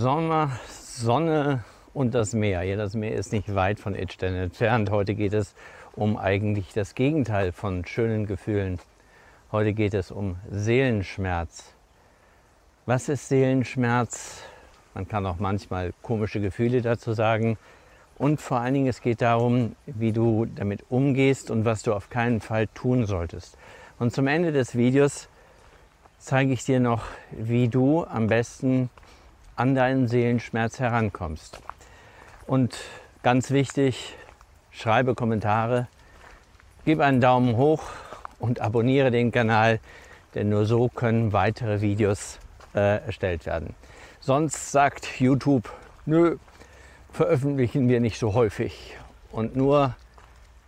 Sommer, Sonne und das Meer. Ja, das Meer ist nicht weit von Idstein entfernt. Heute geht es um eigentlich das Gegenteil von schönen Gefühlen. Heute geht es um Seelenschmerz. Was ist Seelenschmerz? Man kann auch manchmal komische Gefühle dazu sagen. Und vor allen Dingen, es geht darum, wie du damit umgehst und was du auf keinen Fall tun solltest. Und zum Ende des Videos zeige ich dir noch, wie du am besten an deinen Seelenschmerz herankommst. Und ganz wichtig, schreibe Kommentare, gib einen Daumen hoch und abonniere den Kanal, denn nur so können weitere Videos äh, erstellt werden. Sonst sagt YouTube, nö, veröffentlichen wir nicht so häufig. Und nur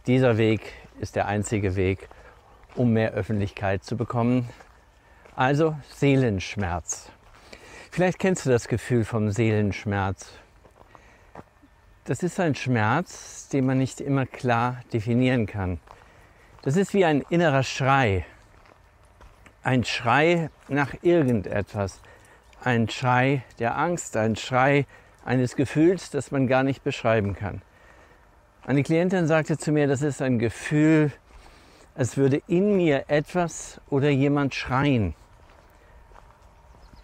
dieser Weg ist der einzige Weg, um mehr Öffentlichkeit zu bekommen. Also Seelenschmerz. Vielleicht kennst du das Gefühl vom Seelenschmerz. Das ist ein Schmerz, den man nicht immer klar definieren kann. Das ist wie ein innerer Schrei. Ein Schrei nach irgendetwas. Ein Schrei der Angst, ein Schrei eines Gefühls, das man gar nicht beschreiben kann. Eine Klientin sagte zu mir, das ist ein Gefühl, als würde in mir etwas oder jemand schreien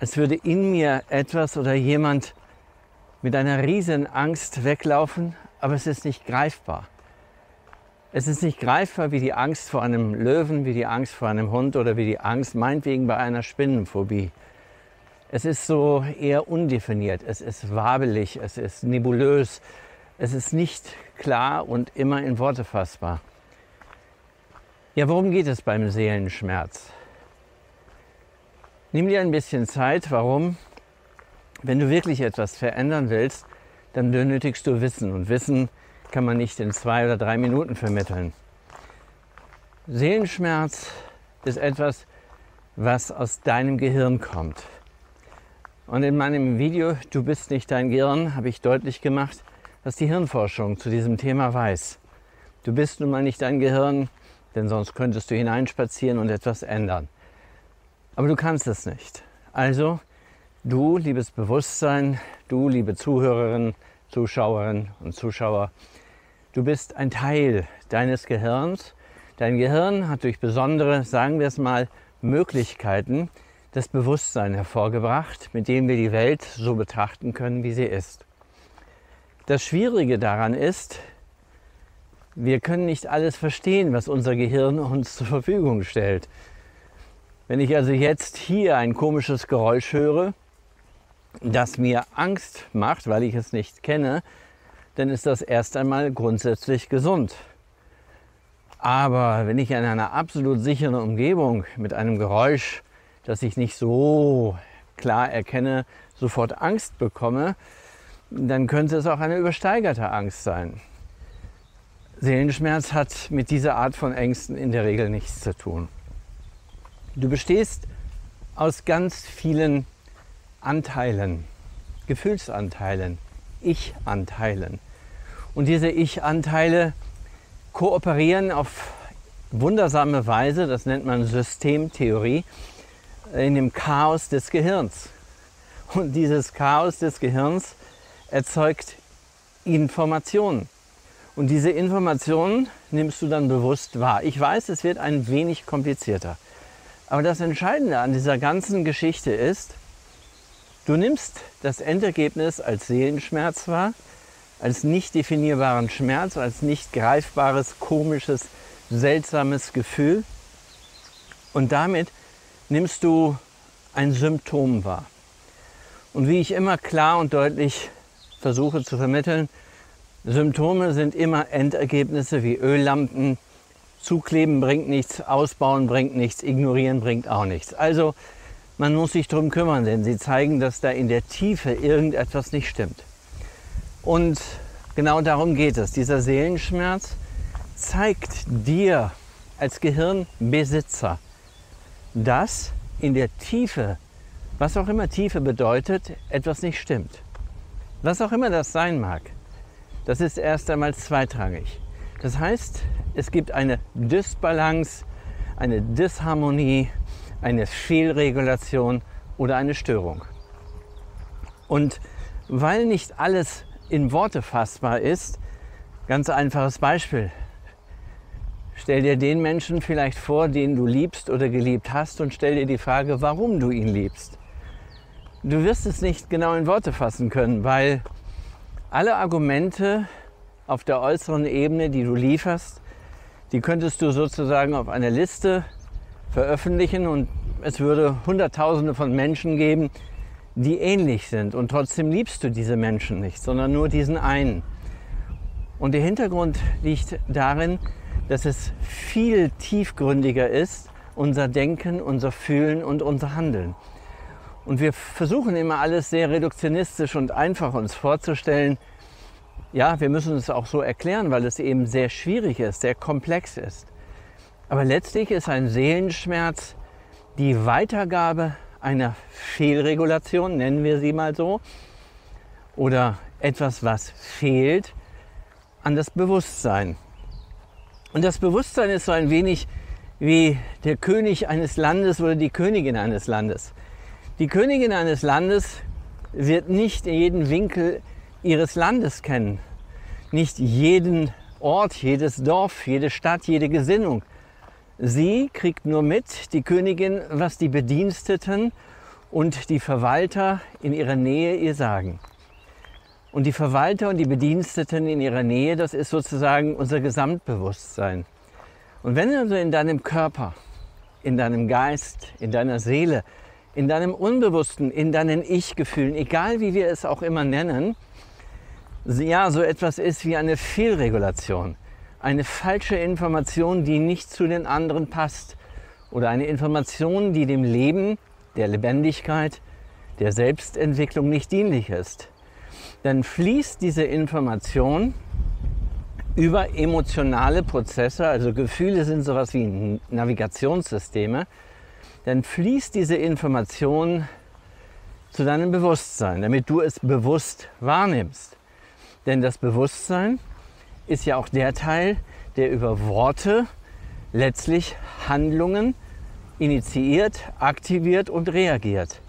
als würde in mir etwas oder jemand mit einer riesen Angst weglaufen, aber es ist nicht greifbar. Es ist nicht greifbar wie die Angst vor einem Löwen, wie die Angst vor einem Hund oder wie die Angst meinetwegen bei einer Spinnenphobie. Es ist so eher undefiniert, es ist wabelig, es ist nebulös, es ist nicht klar und immer in Worte fassbar. Ja, worum geht es beim Seelenschmerz? Nimm dir ein bisschen Zeit. Warum? Wenn du wirklich etwas verändern willst, dann benötigst du Wissen. Und Wissen kann man nicht in zwei oder drei Minuten vermitteln. Seelenschmerz ist etwas, was aus deinem Gehirn kommt. Und in meinem Video Du bist nicht dein Gehirn habe ich deutlich gemacht, was die Hirnforschung zu diesem Thema weiß. Du bist nun mal nicht dein Gehirn, denn sonst könntest du hineinspazieren und etwas ändern. Aber du kannst es nicht. Also, du, liebes Bewusstsein, du, liebe Zuhörerinnen, Zuschauerinnen und Zuschauer, du bist ein Teil deines Gehirns. Dein Gehirn hat durch besondere, sagen wir es mal, Möglichkeiten das Bewusstsein hervorgebracht, mit dem wir die Welt so betrachten können, wie sie ist. Das Schwierige daran ist, wir können nicht alles verstehen, was unser Gehirn uns zur Verfügung stellt. Wenn ich also jetzt hier ein komisches Geräusch höre, das mir Angst macht, weil ich es nicht kenne, dann ist das erst einmal grundsätzlich gesund. Aber wenn ich in einer absolut sicheren Umgebung mit einem Geräusch, das ich nicht so klar erkenne, sofort Angst bekomme, dann könnte es auch eine übersteigerte Angst sein. Seelenschmerz hat mit dieser Art von Ängsten in der Regel nichts zu tun. Du bestehst aus ganz vielen Anteilen, Gefühlsanteilen, Ich-Anteilen. Und diese Ich-Anteile kooperieren auf wundersame Weise, das nennt man Systemtheorie, in dem Chaos des Gehirns. Und dieses Chaos des Gehirns erzeugt Informationen. Und diese Informationen nimmst du dann bewusst wahr. Ich weiß, es wird ein wenig komplizierter. Aber das Entscheidende an dieser ganzen Geschichte ist, du nimmst das Endergebnis als Seelenschmerz wahr, als nicht definierbaren Schmerz, als nicht greifbares, komisches, seltsames Gefühl. Und damit nimmst du ein Symptom wahr. Und wie ich immer klar und deutlich versuche zu vermitteln, Symptome sind immer Endergebnisse wie Öllampen, Zukleben bringt nichts, ausbauen bringt nichts, ignorieren bringt auch nichts. Also man muss sich darum kümmern, denn sie zeigen, dass da in der Tiefe irgendetwas nicht stimmt. Und genau darum geht es. Dieser Seelenschmerz zeigt dir als Gehirnbesitzer, dass in der Tiefe, was auch immer Tiefe bedeutet, etwas nicht stimmt. Was auch immer das sein mag, das ist erst einmal zweitrangig. Das heißt, es gibt eine Dysbalance, eine Disharmonie, eine Fehlregulation oder eine Störung. Und weil nicht alles in Worte fassbar ist, ganz einfaches Beispiel. Stell dir den Menschen vielleicht vor, den du liebst oder geliebt hast und stell dir die Frage, warum du ihn liebst. Du wirst es nicht genau in Worte fassen können, weil alle Argumente auf der äußeren Ebene, die du lieferst, die könntest du sozusagen auf einer Liste veröffentlichen und es würde Hunderttausende von Menschen geben, die ähnlich sind. Und trotzdem liebst du diese Menschen nicht, sondern nur diesen einen. Und der Hintergrund liegt darin, dass es viel tiefgründiger ist, unser Denken, unser Fühlen und unser Handeln. Und wir versuchen immer alles sehr reduktionistisch und einfach uns vorzustellen. Ja, wir müssen es auch so erklären, weil es eben sehr schwierig ist, sehr komplex ist. Aber letztlich ist ein Seelenschmerz die Weitergabe einer Fehlregulation, nennen wir sie mal so, oder etwas, was fehlt, an das Bewusstsein. Und das Bewusstsein ist so ein wenig wie der König eines Landes oder die Königin eines Landes. Die Königin eines Landes wird nicht jeden Winkel ihres Landes kennen, nicht jeden Ort, jedes Dorf, jede Stadt, jede Gesinnung. Sie kriegt nur mit, die Königin, was die Bediensteten und die Verwalter in ihrer Nähe ihr sagen. Und die Verwalter und die Bediensteten in ihrer Nähe, das ist sozusagen unser Gesamtbewusstsein. Und wenn also in deinem Körper, in deinem Geist, in deiner Seele, in deinem Unbewussten, in deinen Ich-Gefühlen, egal wie wir es auch immer nennen, ja, so etwas ist wie eine Fehlregulation, eine falsche Information, die nicht zu den anderen passt. Oder eine Information, die dem Leben, der Lebendigkeit, der Selbstentwicklung nicht dienlich ist, dann fließt diese Information über emotionale Prozesse, also Gefühle sind sowas wie Navigationssysteme, dann fließt diese Information zu deinem Bewusstsein, damit du es bewusst wahrnimmst. Denn das Bewusstsein ist ja auch der Teil, der über Worte letztlich Handlungen initiiert, aktiviert und reagiert.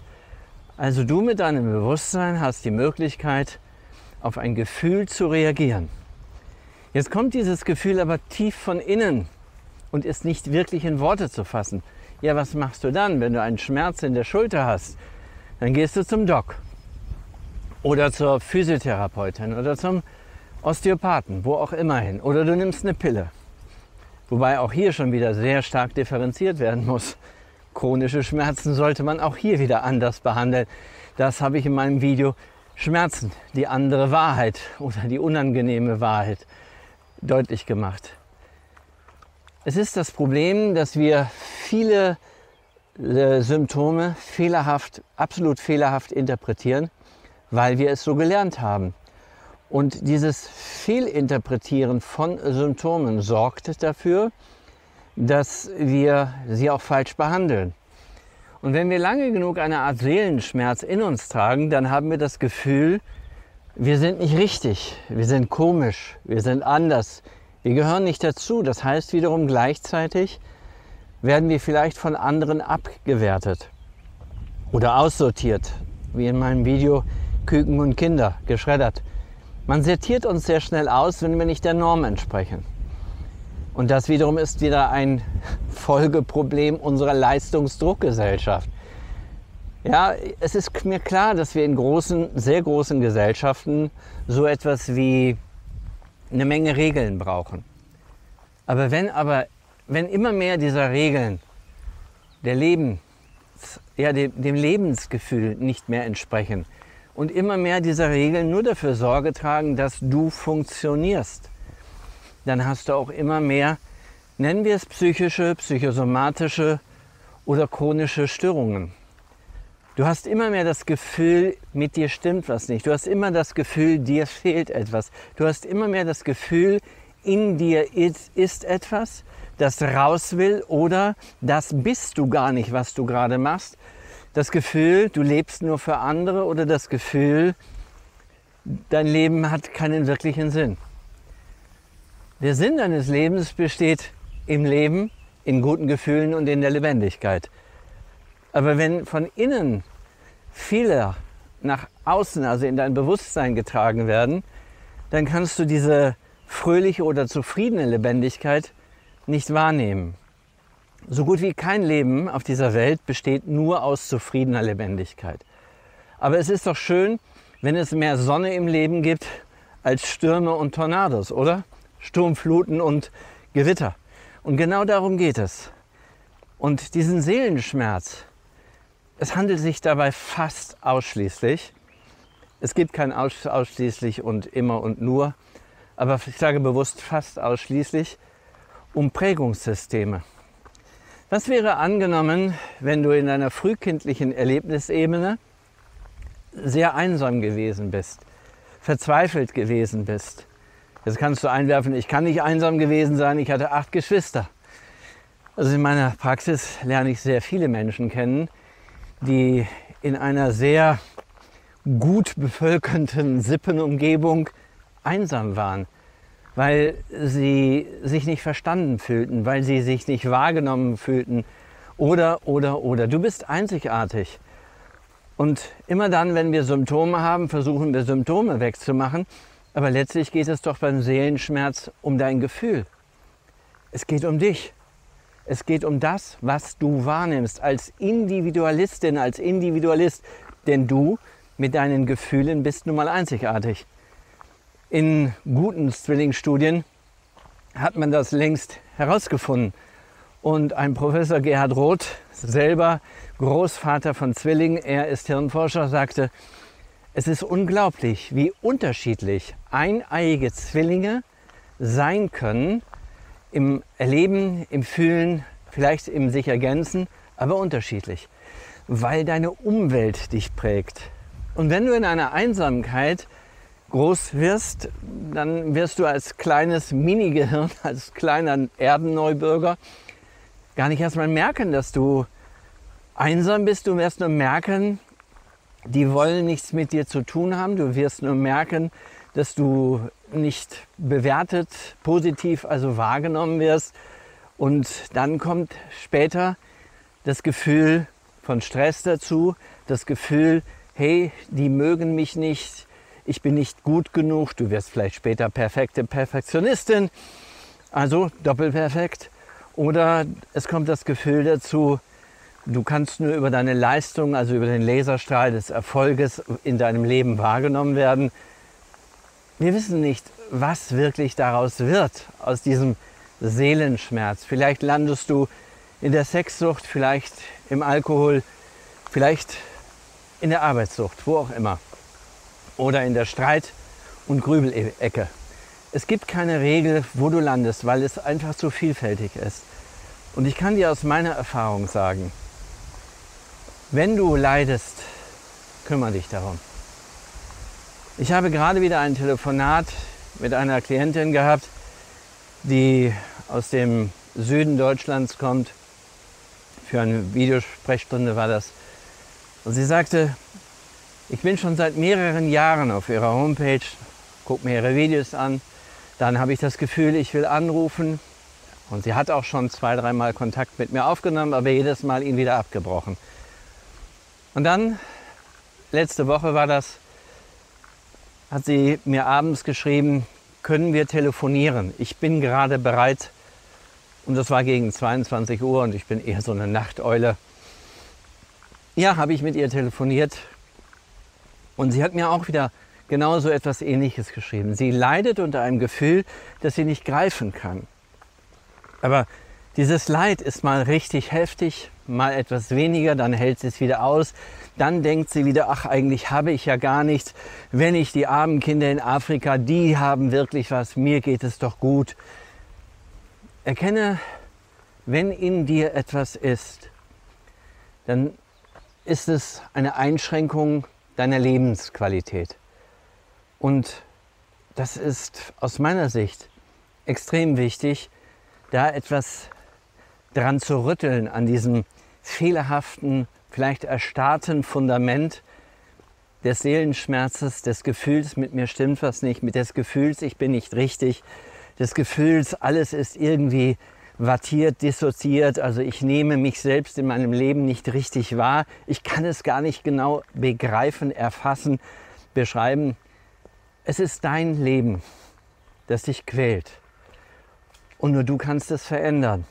Also du mit deinem Bewusstsein hast die Möglichkeit, auf ein Gefühl zu reagieren. Jetzt kommt dieses Gefühl aber tief von innen und ist nicht wirklich in Worte zu fassen. Ja, was machst du dann, wenn du einen Schmerz in der Schulter hast? Dann gehst du zum Doc oder zur Physiotherapeutin oder zum Osteopathen, wo auch immer hin. Oder du nimmst eine Pille. Wobei auch hier schon wieder sehr stark differenziert werden muss. Chronische Schmerzen sollte man auch hier wieder anders behandeln. Das habe ich in meinem Video Schmerzen, die andere Wahrheit oder die unangenehme Wahrheit deutlich gemacht. Es ist das Problem, dass wir viele äh, Symptome fehlerhaft, absolut fehlerhaft interpretieren, weil wir es so gelernt haben. Und dieses Fehlinterpretieren von Symptomen sorgt dafür, dass wir sie auch falsch behandeln. Und wenn wir lange genug eine Art Seelenschmerz in uns tragen, dann haben wir das Gefühl, wir sind nicht richtig, wir sind komisch, wir sind anders, wir gehören nicht dazu. Das heißt wiederum gleichzeitig werden wir vielleicht von anderen abgewertet oder aussortiert, wie in meinem Video Küken und Kinder, geschreddert. Man sortiert uns sehr schnell aus, wenn wir nicht der Norm entsprechen. Und das wiederum ist wieder ein Folgeproblem unserer Leistungsdruckgesellschaft. Ja, es ist mir klar, dass wir in großen, sehr großen Gesellschaften so etwas wie eine Menge Regeln brauchen. Aber wenn aber, wenn immer mehr dieser Regeln der Lebens, ja, dem, dem Lebensgefühl nicht mehr entsprechen, und immer mehr dieser Regeln nur dafür Sorge tragen, dass du funktionierst. Dann hast du auch immer mehr, nennen wir es psychische, psychosomatische oder chronische Störungen. Du hast immer mehr das Gefühl, mit dir stimmt was nicht. Du hast immer das Gefühl, dir fehlt etwas. Du hast immer mehr das Gefühl, in dir ist, ist etwas, das raus will oder das bist du gar nicht, was du gerade machst. Das Gefühl, du lebst nur für andere oder das Gefühl, dein Leben hat keinen wirklichen Sinn. Der Sinn deines Lebens besteht im Leben, in guten Gefühlen und in der Lebendigkeit. Aber wenn von innen viele nach außen, also in dein Bewusstsein getragen werden, dann kannst du diese fröhliche oder zufriedene Lebendigkeit nicht wahrnehmen. So gut wie kein Leben auf dieser Welt besteht nur aus zufriedener Lebendigkeit. Aber es ist doch schön, wenn es mehr Sonne im Leben gibt als Stürme und Tornados, oder? Sturmfluten und Gewitter. Und genau darum geht es. Und diesen Seelenschmerz, es handelt sich dabei fast ausschließlich, es gibt kein ausschließlich und immer und nur, aber ich sage bewusst fast ausschließlich, um Prägungssysteme. Was wäre angenommen, wenn du in deiner frühkindlichen Erlebnisebene sehr einsam gewesen bist, verzweifelt gewesen bist? Jetzt kannst du einwerfen, ich kann nicht einsam gewesen sein, ich hatte acht Geschwister. Also in meiner Praxis lerne ich sehr viele Menschen kennen, die in einer sehr gut bevölkerten Sippenumgebung einsam waren, weil sie sich nicht verstanden fühlten, weil sie sich nicht wahrgenommen fühlten oder, oder, oder. Du bist einzigartig. Und immer dann, wenn wir Symptome haben, versuchen wir Symptome wegzumachen. Aber letztlich geht es doch beim Seelenschmerz um dein Gefühl. Es geht um dich. Es geht um das, was du wahrnimmst als Individualistin, als Individualist. Denn du mit deinen Gefühlen bist nun mal einzigartig. In guten Zwillingsstudien hat man das längst herausgefunden. Und ein Professor Gerhard Roth, selber Großvater von Zwillingen, er ist Hirnforscher, sagte, es ist unglaublich, wie unterschiedlich eineiige Zwillinge sein können im Erleben, im Fühlen, vielleicht im sich ergänzen, aber unterschiedlich, weil deine Umwelt dich prägt. Und wenn du in einer Einsamkeit groß wirst, dann wirst du als kleines Mini-Gehirn, als kleiner Erdenneubürger gar nicht erstmal merken, dass du einsam bist. Du wirst nur merken, die wollen nichts mit dir zu tun haben. Du wirst nur merken, dass du nicht bewertet, positiv also wahrgenommen wirst. Und dann kommt später das Gefühl von Stress dazu, das Gefühl, hey, die mögen mich nicht, ich bin nicht gut genug, du wirst vielleicht später perfekte Perfektionistin, also doppelperfekt. Oder es kommt das Gefühl dazu, du kannst nur über deine Leistung, also über den Laserstrahl des Erfolges in deinem Leben wahrgenommen werden. Wir wissen nicht, was wirklich daraus wird, aus diesem Seelenschmerz. Vielleicht landest du in der Sexsucht, vielleicht im Alkohol, vielleicht in der Arbeitssucht, wo auch immer. Oder in der Streit- und Grübelecke. Es gibt keine Regel, wo du landest, weil es einfach zu vielfältig ist. Und ich kann dir aus meiner Erfahrung sagen, wenn du leidest, kümmere dich darum. Ich habe gerade wieder ein Telefonat mit einer Klientin gehabt, die aus dem Süden Deutschlands kommt. Für eine Videosprechstunde war das. Und sie sagte, ich bin schon seit mehreren Jahren auf ihrer Homepage, gucke mir ihre Videos an. Dann habe ich das Gefühl, ich will anrufen. Und sie hat auch schon zwei, dreimal Kontakt mit mir aufgenommen, aber jedes Mal ihn wieder abgebrochen. Und dann, letzte Woche war das, hat sie mir abends geschrieben, können wir telefonieren? Ich bin gerade bereit. Und das war gegen 22 Uhr und ich bin eher so eine Nachteule. Ja, habe ich mit ihr telefoniert. Und sie hat mir auch wieder genauso etwas Ähnliches geschrieben. Sie leidet unter einem Gefühl, das sie nicht greifen kann. Aber dieses Leid ist mal richtig heftig, mal etwas weniger, dann hält sie es wieder aus. Dann denkt sie wieder, ach eigentlich habe ich ja gar nichts. Wenn ich die armen Kinder in Afrika, die haben wirklich was, mir geht es doch gut. Erkenne, wenn in dir etwas ist, dann ist es eine Einschränkung deiner Lebensqualität. Und das ist aus meiner Sicht extrem wichtig, da etwas dran zu rütteln an diesem fehlerhaften, vielleicht erstarrten Fundament des Seelenschmerzes, des Gefühls, mit mir stimmt was nicht, mit des Gefühls, ich bin nicht richtig, des Gefühls, alles ist irgendwie wattiert, dissoziiert, also ich nehme mich selbst in meinem Leben nicht richtig wahr, ich kann es gar nicht genau begreifen, erfassen, beschreiben. Es ist dein Leben, das dich quält. Und nur du kannst es verändern.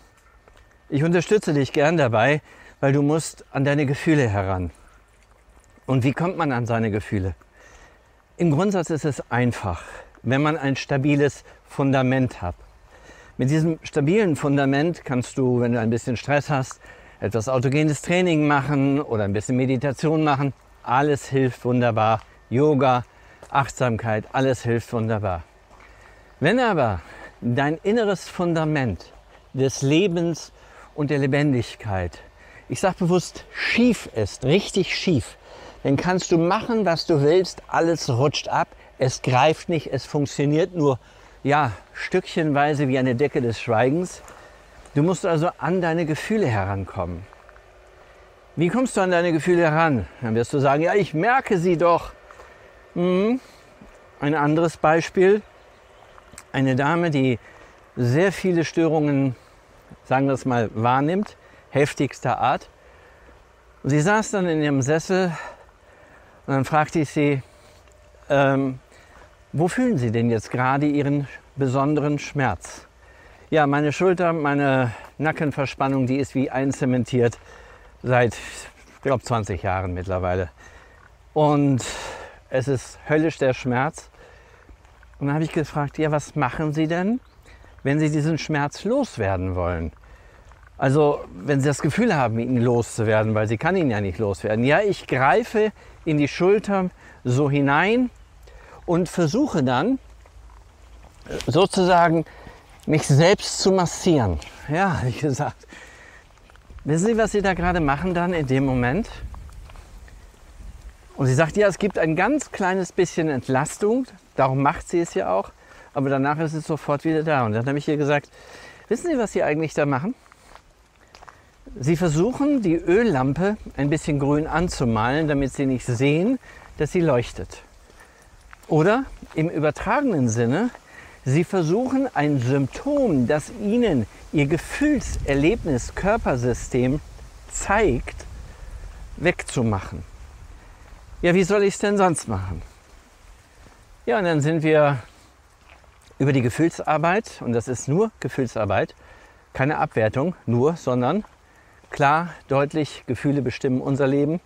Ich unterstütze dich gern dabei, weil du musst an deine Gefühle heran. Und wie kommt man an seine Gefühle? Im Grundsatz ist es einfach, wenn man ein stabiles Fundament hat. Mit diesem stabilen Fundament kannst du, wenn du ein bisschen Stress hast, etwas autogenes Training machen oder ein bisschen Meditation machen. Alles hilft wunderbar. Yoga, Achtsamkeit, alles hilft wunderbar. Wenn aber dein inneres Fundament des Lebens und der Lebendigkeit, ich sage bewusst schief ist, richtig schief, dann kannst du machen, was du willst, alles rutscht ab, es greift nicht, es funktioniert nur ja, stückchenweise wie eine Decke des Schweigens. Du musst also an deine Gefühle herankommen. Wie kommst du an deine Gefühle heran? Dann wirst du sagen, ja, ich merke sie doch. Hm. Ein anderes Beispiel, eine Dame, die sehr viele Störungen, sagen wir es mal, wahrnimmt, heftigster Art. Sie saß dann in ihrem Sessel und dann fragte ich sie, ähm, wo fühlen Sie denn jetzt gerade Ihren besonderen Schmerz? Ja, meine Schulter, meine Nackenverspannung, die ist wie einzementiert seit, ich glaube, 20 Jahren mittlerweile. Und es ist höllisch der Schmerz. Und dann habe ich gefragt, ja, was machen Sie denn, wenn Sie diesen Schmerz loswerden wollen? Also, wenn Sie das Gefühl haben, ihn loszuwerden, weil Sie kann ihn ja nicht loswerden. Ja, ich greife in die Schulter so hinein und versuche dann sozusagen mich selbst zu massieren. Ja, wie gesagt. Wissen Sie, was Sie da gerade machen dann in dem Moment? Und sie sagt, ja, es gibt ein ganz kleines bisschen Entlastung, darum macht sie es ja auch, aber danach ist es sofort wieder da. Und dann habe ich ihr gesagt, wissen Sie, was Sie eigentlich da machen? Sie versuchen, die Öllampe ein bisschen grün anzumalen, damit Sie nicht sehen, dass sie leuchtet. Oder im übertragenen Sinne, Sie versuchen ein Symptom, das Ihnen Ihr Gefühlserlebnis, Körpersystem zeigt, wegzumachen. Ja, wie soll ich es denn sonst machen? Ja, und dann sind wir über die Gefühlsarbeit, und das ist nur Gefühlsarbeit, keine Abwertung, nur, sondern klar, deutlich, Gefühle bestimmen unser Leben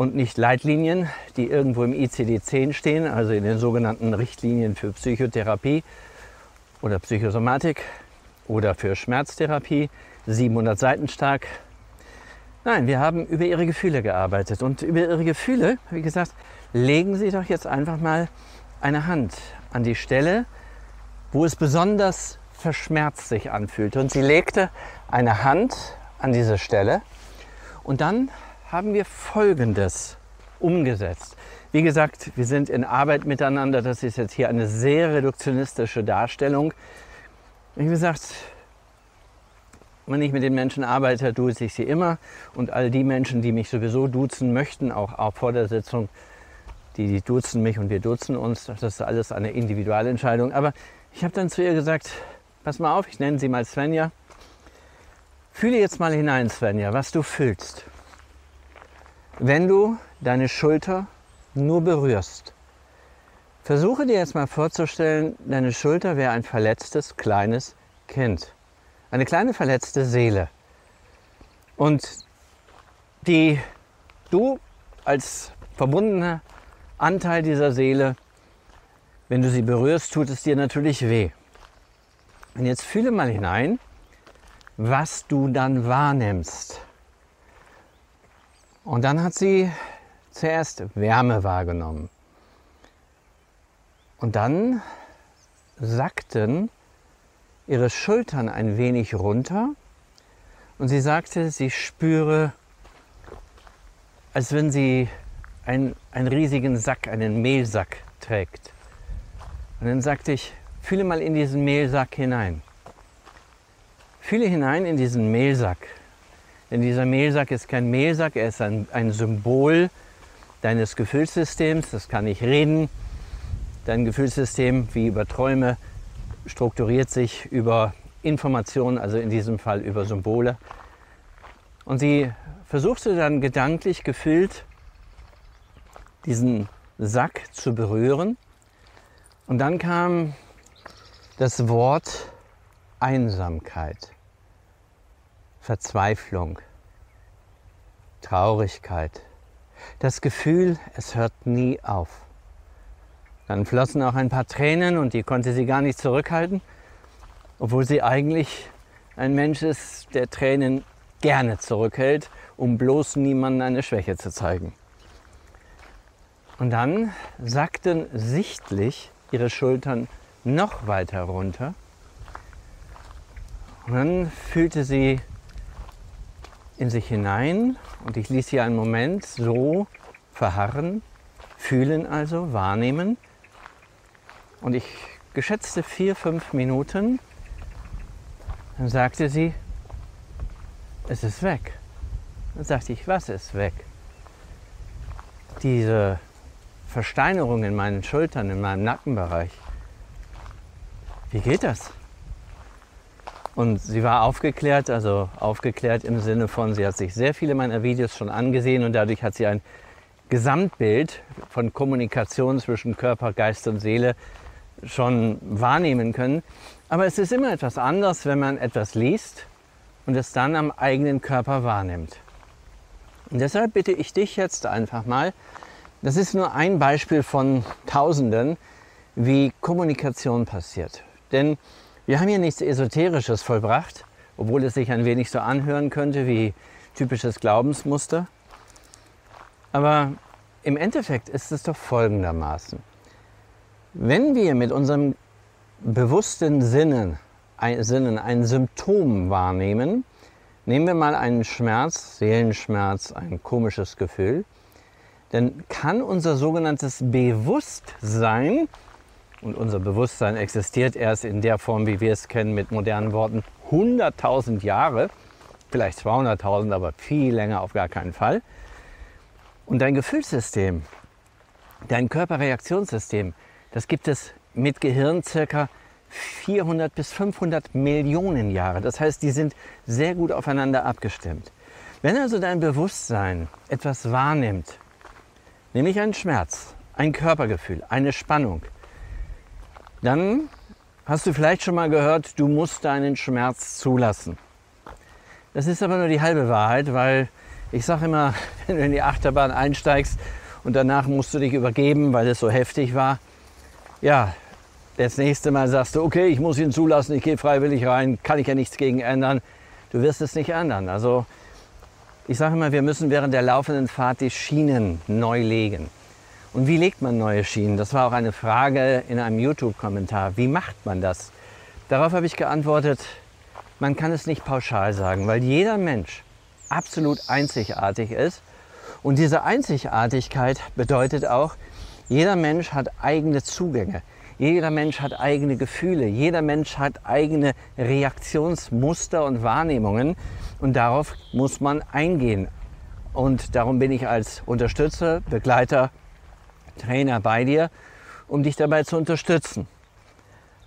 und nicht Leitlinien, die irgendwo im ICD-10 stehen, also in den sogenannten Richtlinien für Psychotherapie oder Psychosomatik oder für Schmerztherapie, 700 Seiten stark, Nein, wir haben über ihre Gefühle gearbeitet. Und über ihre Gefühle, wie gesagt, legen Sie doch jetzt einfach mal eine Hand an die Stelle, wo es besonders verschmerzt sich anfühlt. Und sie legte eine Hand an diese Stelle. Und dann haben wir Folgendes umgesetzt. Wie gesagt, wir sind in Arbeit miteinander. Das ist jetzt hier eine sehr reduktionistische Darstellung. Wie gesagt, wenn ich mit den Menschen arbeite, duze ich sie immer. Und all die Menschen, die mich sowieso duzen möchten, auch, auch vor der Sitzung, die, die duzen mich und wir duzen uns. Das ist alles eine Individualentscheidung. Aber ich habe dann zu ihr gesagt, pass mal auf, ich nenne sie mal Svenja. Fühle jetzt mal hinein, Svenja, was du fühlst. Wenn du deine Schulter nur berührst. Versuche dir jetzt mal vorzustellen, deine Schulter wäre ein verletztes kleines Kind eine kleine verletzte Seele. Und die du als verbundener Anteil dieser Seele, wenn du sie berührst, tut es dir natürlich weh. Und jetzt fühle mal hinein, was du dann wahrnimmst. Und dann hat sie zuerst Wärme wahrgenommen. Und dann sackten ihre Schultern ein wenig runter und sie sagte, sie spüre als wenn sie ein, einen riesigen Sack, einen Mehlsack trägt. Und dann sagte ich, fühle mal in diesen Mehlsack hinein. Fühle hinein in diesen Mehlsack. Denn dieser Mehlsack ist kein Mehlsack, er ist ein, ein Symbol deines Gefühlssystems. Das kann nicht reden. Dein Gefühlssystem, wie über Träume, strukturiert sich über Informationen, also in diesem Fall über Symbole. Und sie versuchte dann gedanklich gefühlt diesen Sack zu berühren. Und dann kam das Wort Einsamkeit, Verzweiflung, Traurigkeit, das Gefühl, es hört nie auf. Dann flossen auch ein paar Tränen und die konnte sie gar nicht zurückhalten, obwohl sie eigentlich ein Mensch ist, der Tränen gerne zurückhält, um bloß niemandem eine Schwäche zu zeigen. Und dann sackten sichtlich ihre Schultern noch weiter runter. Und dann fühlte sie in sich hinein und ich ließ sie einen Moment so verharren, fühlen also, wahrnehmen. Und ich geschätzte vier, fünf Minuten. Dann sagte sie, es ist weg. Dann sagte ich, was ist weg? Diese Versteinerung in meinen Schultern, in meinem Nackenbereich. Wie geht das? Und sie war aufgeklärt, also aufgeklärt im Sinne von, sie hat sich sehr viele meiner Videos schon angesehen und dadurch hat sie ein Gesamtbild von Kommunikation zwischen Körper, Geist und Seele schon wahrnehmen können. Aber es ist immer etwas anderes, wenn man etwas liest und es dann am eigenen Körper wahrnimmt. Und deshalb bitte ich dich jetzt einfach mal, das ist nur ein Beispiel von Tausenden, wie Kommunikation passiert. Denn wir haben hier nichts Esoterisches vollbracht, obwohl es sich ein wenig so anhören könnte wie typisches Glaubensmuster. Aber im Endeffekt ist es doch folgendermaßen. Wenn wir mit unserem bewussten Sinnen Sinnen ein Symptom wahrnehmen, nehmen wir mal einen Schmerz, Seelenschmerz, ein komisches Gefühl, dann kann unser sogenanntes Bewusstsein, und unser Bewusstsein existiert erst in der Form, wie wir es kennen, mit modernen Worten, 100.000 Jahre, vielleicht 200.000, aber viel länger auf gar keinen Fall. Und dein Gefühlssystem, dein Körperreaktionssystem, das gibt es mit Gehirn circa 400 bis 500 Millionen Jahre. Das heißt, die sind sehr gut aufeinander abgestimmt. Wenn also dein Bewusstsein etwas wahrnimmt, nämlich einen Schmerz, ein Körpergefühl, eine Spannung, dann hast du vielleicht schon mal gehört, du musst deinen Schmerz zulassen. Das ist aber nur die halbe Wahrheit, weil ich sage immer, wenn du in die Achterbahn einsteigst und danach musst du dich übergeben, weil es so heftig war, ja, das nächste Mal sagst du, okay, ich muss ihn zulassen, ich gehe freiwillig rein, kann ich ja nichts gegen ändern. Du wirst es nicht ändern. Also ich sage immer, wir müssen während der laufenden Fahrt die Schienen neu legen. Und wie legt man neue Schienen? Das war auch eine Frage in einem YouTube-Kommentar. Wie macht man das? Darauf habe ich geantwortet, man kann es nicht pauschal sagen, weil jeder Mensch absolut einzigartig ist. Und diese Einzigartigkeit bedeutet auch, jeder Mensch hat eigene Zugänge. Jeder Mensch hat eigene Gefühle, jeder Mensch hat eigene Reaktionsmuster und Wahrnehmungen und darauf muss man eingehen. Und darum bin ich als Unterstützer, Begleiter, Trainer bei dir, um dich dabei zu unterstützen.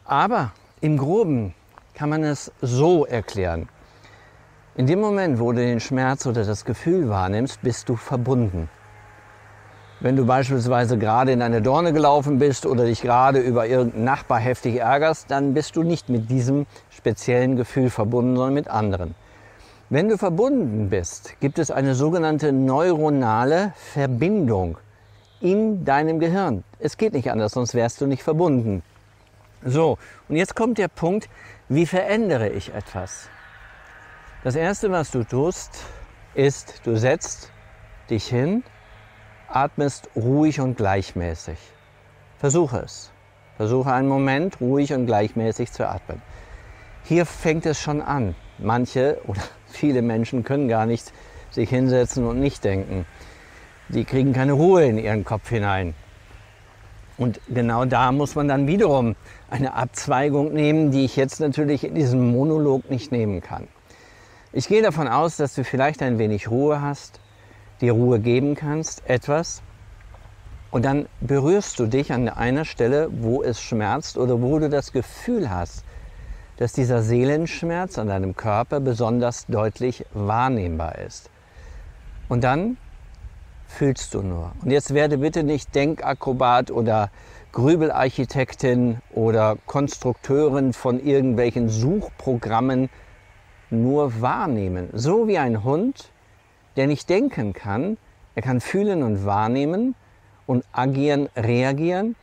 Aber im groben kann man es so erklären. In dem Moment, wo du den Schmerz oder das Gefühl wahrnimmst, bist du verbunden. Wenn du beispielsweise gerade in eine Dorne gelaufen bist oder dich gerade über irgendeinen Nachbar heftig ärgerst, dann bist du nicht mit diesem speziellen Gefühl verbunden, sondern mit anderen. Wenn du verbunden bist, gibt es eine sogenannte neuronale Verbindung in deinem Gehirn. Es geht nicht anders, sonst wärst du nicht verbunden. So, und jetzt kommt der Punkt, wie verändere ich etwas? Das Erste, was du tust, ist, du setzt dich hin atmest ruhig und gleichmäßig. Versuche es. Versuche einen Moment ruhig und gleichmäßig zu atmen. Hier fängt es schon an. Manche oder viele Menschen können gar nicht sich hinsetzen und nicht denken. Die kriegen keine Ruhe in ihren Kopf hinein. Und genau da muss man dann wiederum eine Abzweigung nehmen, die ich jetzt natürlich in diesem Monolog nicht nehmen kann. Ich gehe davon aus, dass du vielleicht ein wenig Ruhe hast, dir Ruhe geben kannst, etwas. Und dann berührst du dich an einer Stelle, wo es schmerzt oder wo du das Gefühl hast, dass dieser Seelenschmerz an deinem Körper besonders deutlich wahrnehmbar ist. Und dann fühlst du nur. Und jetzt werde bitte nicht Denkakrobat oder Grübelarchitektin oder Konstrukteurin von irgendwelchen Suchprogrammen nur wahrnehmen. So wie ein Hund, der nicht denken kann, er kann fühlen und wahrnehmen und agieren, reagieren.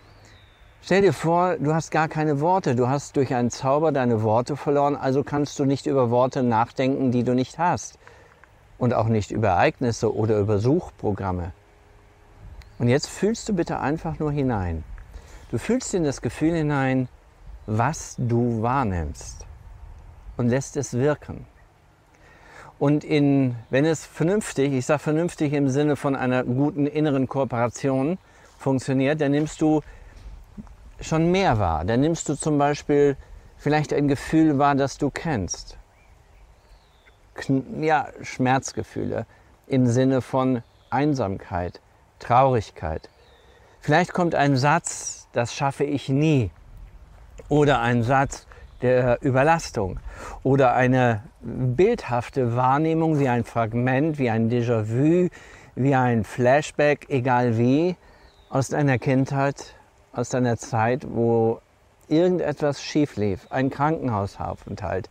Stell dir vor, du hast gar keine Worte, du hast durch einen Zauber deine Worte verloren, also kannst du nicht über Worte nachdenken, die du nicht hast und auch nicht über Ereignisse oder über Suchprogramme. Und jetzt fühlst du bitte einfach nur hinein. Du fühlst in das Gefühl hinein, was du wahrnimmst und lässt es wirken. Und in, wenn es vernünftig, ich sage vernünftig im Sinne von einer guten inneren Kooperation funktioniert, dann nimmst du schon mehr wahr. Dann nimmst du zum Beispiel vielleicht ein Gefühl wahr, das du kennst ja, Schmerzgefühle im Sinne von Einsamkeit, Traurigkeit. Vielleicht kommt ein Satz, das schaffe ich nie. Oder ein Satz der Überlastung. Oder eine bildhafte Wahrnehmung wie ein Fragment, wie ein Déjà-vu, wie ein Flashback, egal wie, aus deiner Kindheit, aus deiner Zeit, wo irgendetwas schief lief. Ein Krankenhausaufenthalt,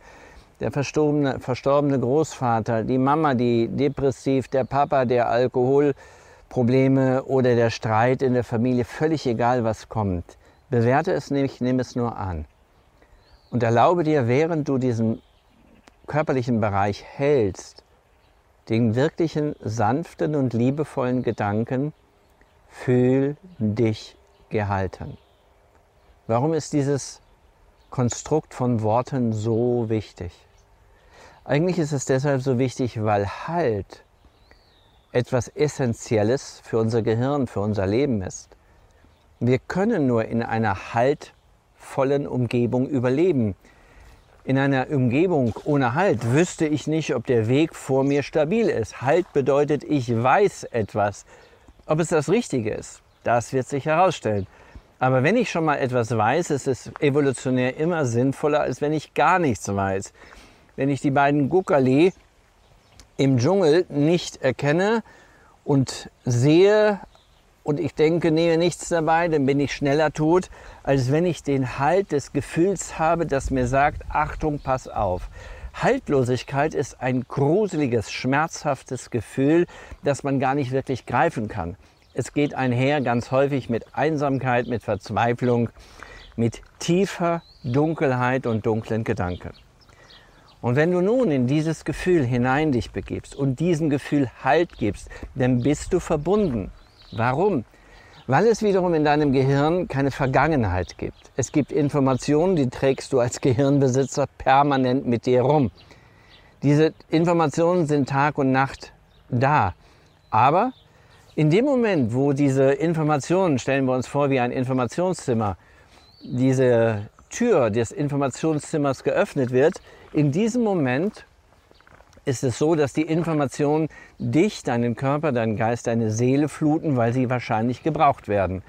der verstorbene, verstorbene Großvater, die Mama, die depressiv, der Papa, der Alkoholprobleme oder der Streit in der Familie, völlig egal, was kommt. Bewerte es nicht, nimm es nur an. Und erlaube dir, während du diesen körperlichen Bereich hältst, den wirklichen sanften und liebevollen Gedanken, fühl dich gehalten. Warum ist dieses Konstrukt von Worten so wichtig? Eigentlich ist es deshalb so wichtig, weil Halt etwas Essentielles für unser Gehirn, für unser Leben ist. Wir können nur in einer haltvollen Umgebung überleben. In einer Umgebung ohne Halt wüsste ich nicht, ob der Weg vor mir stabil ist. Halt bedeutet, ich weiß etwas. Ob es das Richtige ist, das wird sich herausstellen. Aber wenn ich schon mal etwas weiß, ist es evolutionär immer sinnvoller, als wenn ich gar nichts weiß wenn ich die beiden Gukali im Dschungel nicht erkenne und sehe und ich denke, nehme nichts dabei, dann bin ich schneller tot, als wenn ich den Halt des Gefühls habe, das mir sagt, Achtung, pass auf. Haltlosigkeit ist ein gruseliges, schmerzhaftes Gefühl, das man gar nicht wirklich greifen kann. Es geht einher ganz häufig mit Einsamkeit, mit Verzweiflung, mit tiefer Dunkelheit und dunklen Gedanken. Und wenn du nun in dieses Gefühl hinein dich begibst und diesem Gefühl Halt gibst, dann bist du verbunden. Warum? Weil es wiederum in deinem Gehirn keine Vergangenheit gibt. Es gibt Informationen, die trägst du als Gehirnbesitzer permanent mit dir rum. Diese Informationen sind Tag und Nacht da. Aber in dem Moment, wo diese Informationen, stellen wir uns vor wie ein Informationszimmer, diese Tür des Informationszimmers geöffnet wird, in diesem Moment ist es so, dass die Informationen dich, deinen Körper, deinen Geist, deine Seele fluten, weil sie wahrscheinlich gebraucht werden.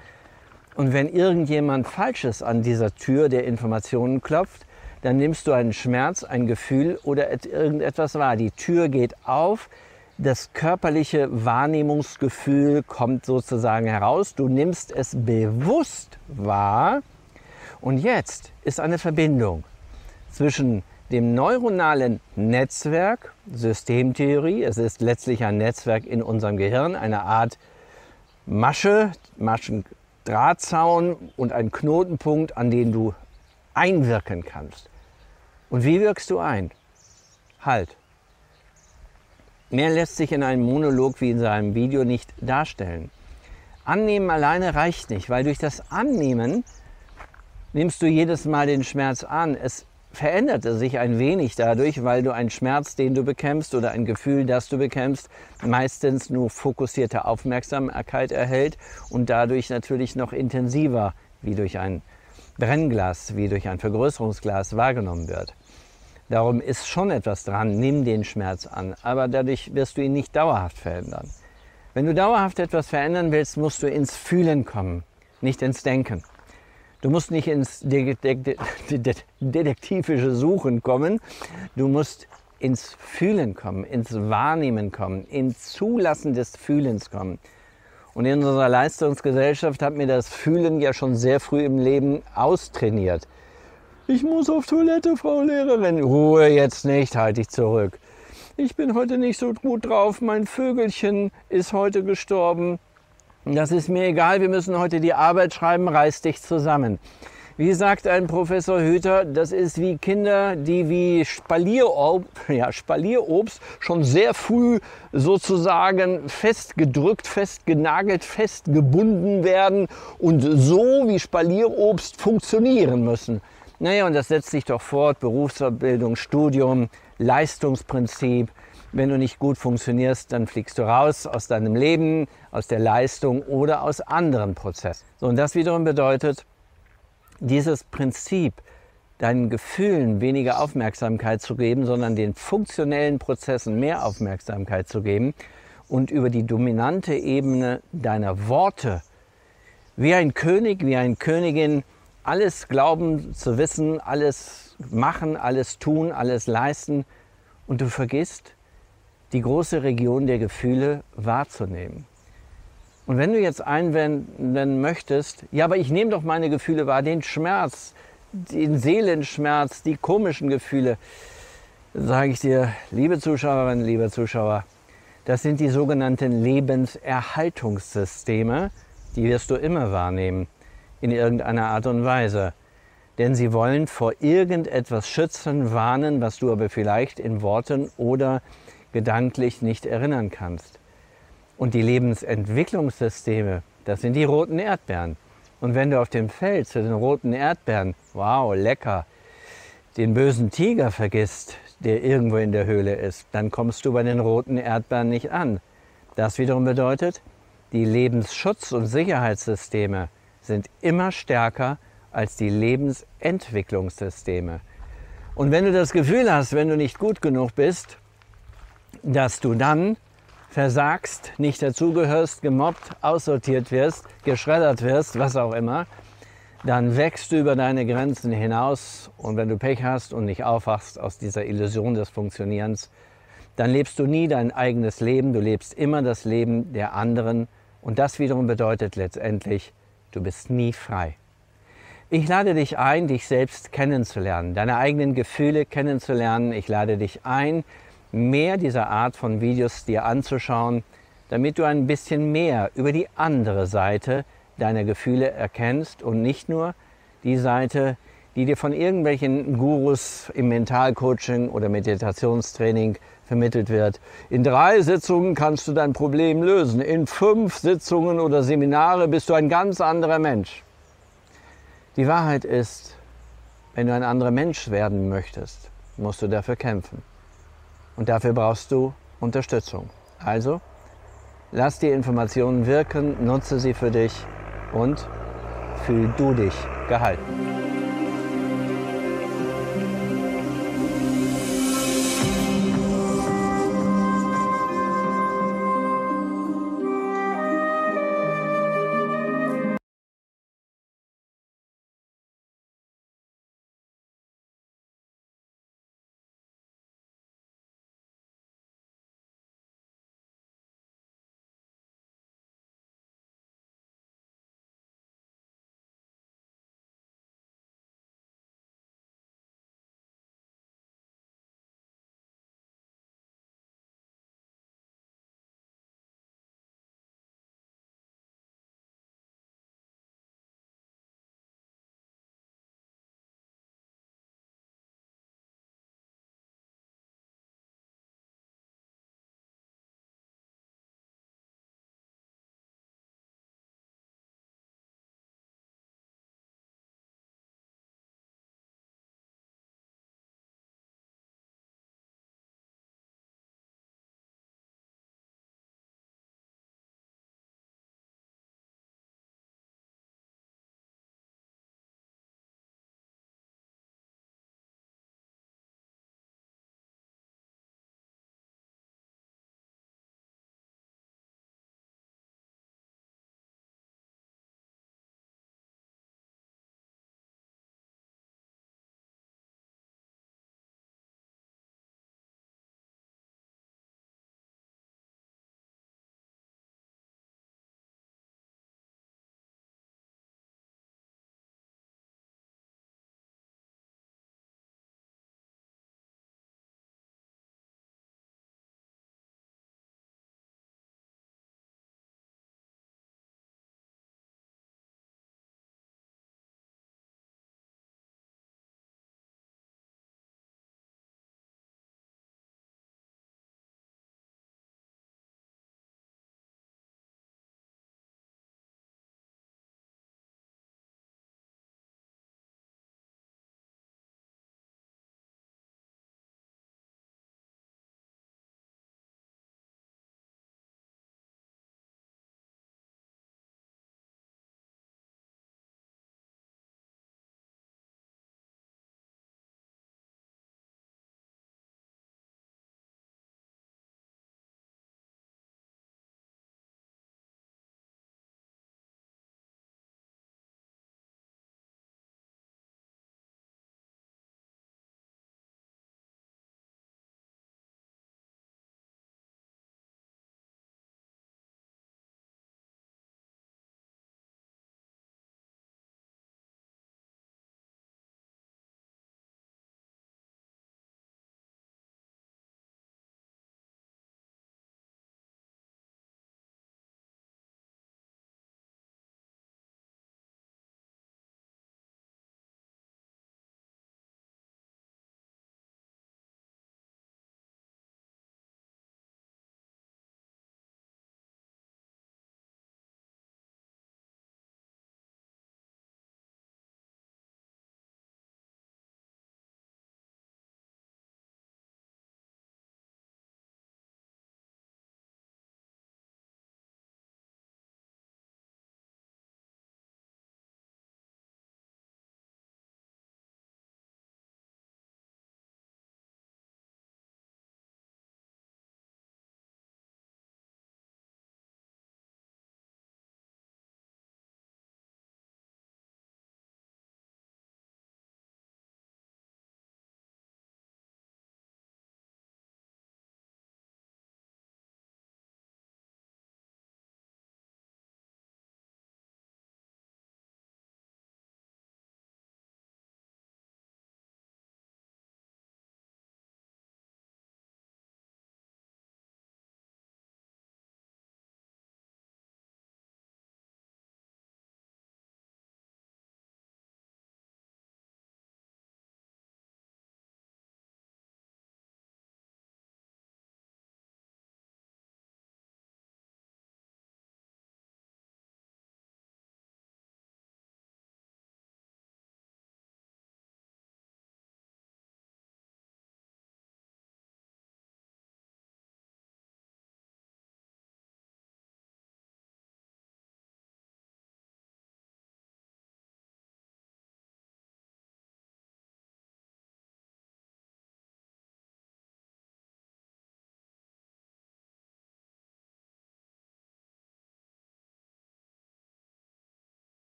Und wenn irgendjemand Falsches an dieser Tür der Informationen klopft, dann nimmst du einen Schmerz, ein Gefühl oder irgendetwas wahr. Die Tür geht auf, das körperliche Wahrnehmungsgefühl kommt sozusagen heraus, du nimmst es bewusst wahr und jetzt ist eine Verbindung zwischen dem neuronalen Netzwerk, Systemtheorie, es ist letztlich ein Netzwerk in unserem Gehirn, eine Art Masche, Maschendrahtzaun und ein Knotenpunkt, an den du einwirken kannst. Und wie wirkst du ein? Halt. Mehr lässt sich in einem Monolog wie in seinem Video nicht darstellen. Annehmen alleine reicht nicht, weil durch das Annehmen nimmst du jedes Mal den Schmerz an. Es verändert er sich ein wenig dadurch, weil du einen Schmerz, den du bekämpfst oder ein Gefühl, das du bekämpfst, meistens nur fokussierte Aufmerksamkeit erhält und dadurch natürlich noch intensiver wie durch ein Brennglas, wie durch ein Vergrößerungsglas wahrgenommen wird. Darum ist schon etwas dran, nimm den Schmerz an, aber dadurch wirst du ihn nicht dauerhaft verändern. Wenn du dauerhaft etwas verändern willst, musst du ins Fühlen kommen, nicht ins Denken. Du musst nicht ins detektivische Suchen kommen, du musst ins Fühlen kommen, ins Wahrnehmen kommen, ins Zulassen des Fühlens kommen. Und in unserer Leistungsgesellschaft hat mir das Fühlen ja schon sehr früh im Leben austrainiert. Ich muss auf Toilette, Frau Lehrerin. Ruhe jetzt nicht, halte ich zurück. Ich bin heute nicht so gut drauf, mein Vögelchen ist heute gestorben. Das ist mir egal, wir müssen heute die Arbeit schreiben, reiß dich zusammen. Wie sagt ein Professor Hüter, das ist wie Kinder, die wie Spalierobst, ja, Spalierobst schon sehr früh sozusagen festgedrückt, festgenagelt, festgebunden werden und so wie Spalierobst funktionieren müssen. Naja, und das setzt sich doch fort, Berufsbildung, Studium, Leistungsprinzip, wenn du nicht gut funktionierst, dann fliegst du raus aus deinem Leben, aus der Leistung oder aus anderen Prozessen. So, und das wiederum bedeutet, dieses Prinzip, deinen Gefühlen weniger Aufmerksamkeit zu geben, sondern den funktionellen Prozessen mehr Aufmerksamkeit zu geben und über die dominante Ebene deiner Worte wie ein König, wie eine Königin alles glauben zu wissen, alles machen, alles tun, alles leisten und du vergisst, die große Region der Gefühle wahrzunehmen. Und wenn du jetzt einwenden möchtest, ja, aber ich nehme doch meine Gefühle wahr, den Schmerz, den Seelenschmerz, die komischen Gefühle, sage ich dir, liebe Zuschauerinnen, liebe Zuschauer, das sind die sogenannten Lebenserhaltungssysteme, die wirst du immer wahrnehmen, in irgendeiner Art und Weise. Denn sie wollen vor irgendetwas schützen, warnen, was du aber vielleicht in Worten oder gedanklich nicht erinnern kannst. Und die Lebensentwicklungssysteme, das sind die roten Erdbeeren. Und wenn du auf dem Feld zu den roten Erdbeeren, wow, lecker, den bösen Tiger vergisst, der irgendwo in der Höhle ist, dann kommst du bei den roten Erdbeeren nicht an. Das wiederum bedeutet, die Lebensschutz- und Sicherheitssysteme sind immer stärker als die Lebensentwicklungssysteme. Und wenn du das Gefühl hast, wenn du nicht gut genug bist, dass du dann versagst, nicht dazugehörst, gemobbt, aussortiert wirst, geschreddert wirst, was auch immer, dann wächst du über deine Grenzen hinaus und wenn du Pech hast und nicht aufwachst aus dieser Illusion des Funktionierens, dann lebst du nie dein eigenes Leben, du lebst immer das Leben der anderen und das wiederum bedeutet letztendlich, du bist nie frei. Ich lade dich ein, dich selbst kennenzulernen, deine eigenen Gefühle kennenzulernen. Ich lade dich ein, mehr dieser Art von Videos dir anzuschauen, damit du ein bisschen mehr über die andere Seite deiner Gefühle erkennst und nicht nur die Seite, die dir von irgendwelchen Gurus im Mentalcoaching oder Meditationstraining vermittelt wird. In drei Sitzungen kannst du dein Problem lösen. In fünf Sitzungen oder Seminare bist du ein ganz anderer Mensch. Die Wahrheit ist, wenn du ein anderer Mensch werden möchtest, musst du dafür kämpfen. Und dafür brauchst du Unterstützung. Also, lass die Informationen wirken, nutze sie für dich und fühl du dich gehalten.